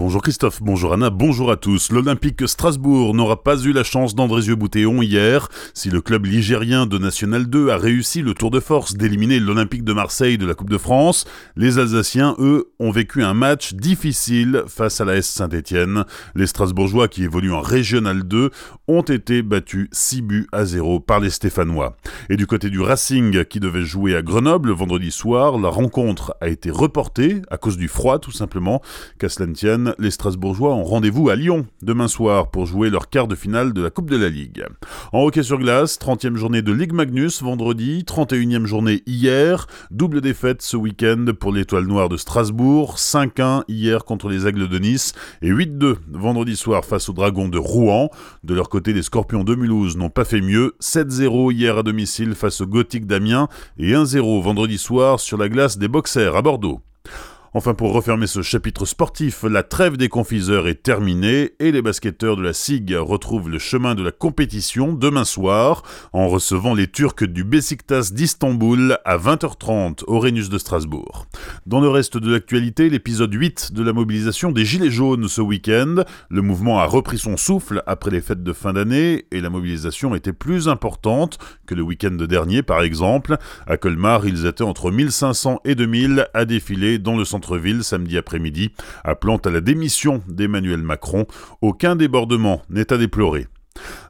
Bonjour Christophe, bonjour Anna, bonjour à tous. L'Olympique Strasbourg n'aura pas eu la chance d'Andrézieux-Boutéon hier. Si le club ligérien de National 2 a réussi le tour de force d'éliminer l'Olympique de Marseille de la Coupe de France, les Alsaciens, eux, ont vécu un match difficile face à la S Saint-Etienne. Les Strasbourgeois qui évoluent en Régional 2 ont été battus 6 buts à 0 par les Stéphanois. Et du côté du Racing qui devait jouer à Grenoble vendredi soir, la rencontre a été reportée à cause du froid tout simplement. Qu'à cela ne tienne, les Strasbourgeois ont rendez-vous à Lyon demain soir pour jouer leur quart de finale de la Coupe de la Ligue. En hockey sur glace, 30e journée de Ligue Magnus vendredi, 31e journée hier, double défaite ce week-end pour l'étoile noire de Strasbourg, 5-1 hier contre les Aigles de Nice et 8-2 vendredi soir face aux Dragons de Rouen. De leur côté, les Scorpions de Mulhouse n'ont pas fait mieux, 7-0 hier à domicile face au Gothique d'Amiens et 1-0 vendredi soir sur la glace des Boxers à Bordeaux. Enfin, pour refermer ce chapitre sportif, la trêve des confiseurs est terminée et les basketteurs de la SIG retrouvent le chemin de la compétition demain soir en recevant les Turcs du Besiktas d'Istanbul à 20h30 au Rhenus de Strasbourg. Dans le reste de l'actualité, l'épisode 8 de la mobilisation des Gilets jaunes ce week-end. Le mouvement a repris son souffle après les fêtes de fin d'année et la mobilisation était plus importante que le week-end dernier par exemple. À Colmar, ils étaient entre 1500 et 2000 à défiler dans le centre ville samedi après-midi, appelant à la démission d'Emmanuel Macron. Aucun débordement n'est à déplorer.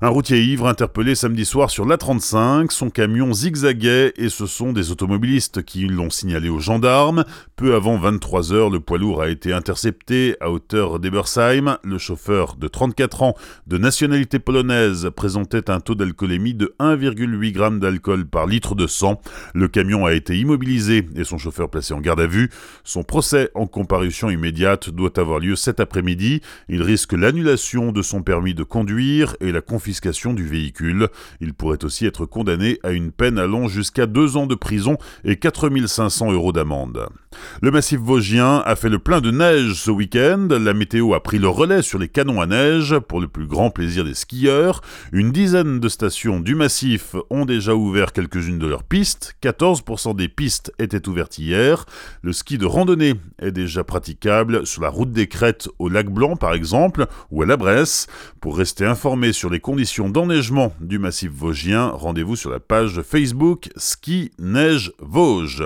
Un routier ivre interpellé samedi soir sur l'A35, son camion zigzaguait et ce sont des automobilistes qui l'ont signalé aux gendarmes. Peu avant 23 heures, le poids lourd a été intercepté à hauteur d'Ebersheim. Le chauffeur de 34 ans, de nationalité polonaise, présentait un taux d'alcoolémie de 1,8 g d'alcool par litre de sang. Le camion a été immobilisé et son chauffeur placé en garde à vue. Son procès en comparution immédiate doit avoir lieu cet après-midi. Il risque l'annulation de son permis de conduire et la confiscation du véhicule. Il pourrait aussi être condamné à une peine allant jusqu'à deux ans de prison et 4500 euros d'amende. Le massif vosgien a fait le plein de neige ce week-end. La météo a pris le relais sur les canons à neige pour le plus grand plaisir des skieurs. Une dizaine de stations du massif ont déjà ouvert quelques-unes de leurs pistes. 14% des pistes étaient ouvertes hier. Le ski de randonnée est déjà praticable sur la route des Crêtes au lac Blanc par exemple ou à la Bresse. Pour rester informé sur les conditions d'enneigement du massif vosgien, rendez-vous sur la page Facebook Ski Neige Vosges.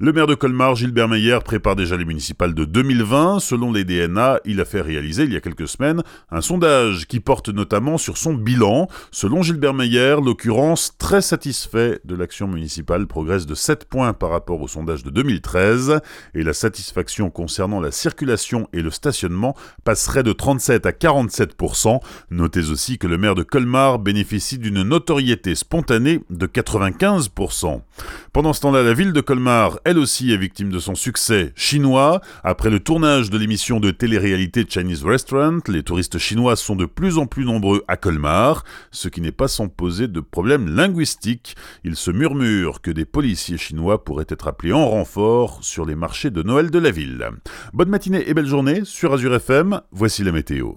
Le maire de Colmar, Gilbert Meyer, prépare déjà les municipales de 2020. Selon les DNA, il a fait réaliser il y a quelques semaines un sondage qui porte notamment sur son bilan. Selon Gilbert Meyer, l'occurrence très satisfait de l'action municipale progresse de 7 points par rapport au sondage de 2013 et la satisfaction concernant la circulation et le stationnement passerait de 37 à 47%. Notez aussi que le maire de Colmar bénéficie d'une notoriété spontanée de 95%. Pendant ce temps-là, la ville de Colmar, elle aussi, est victime de son succès chinois. Après le tournage de l'émission de télé-réalité Chinese Restaurant, les touristes chinois sont de plus en plus nombreux à Colmar, ce qui n'est pas sans poser de problèmes linguistiques. Il se murmure que des policiers chinois pourraient être appelés en renfort sur les marchés de Noël de la ville. Bonne matinée et belle journée sur Azure FM, voici la météo.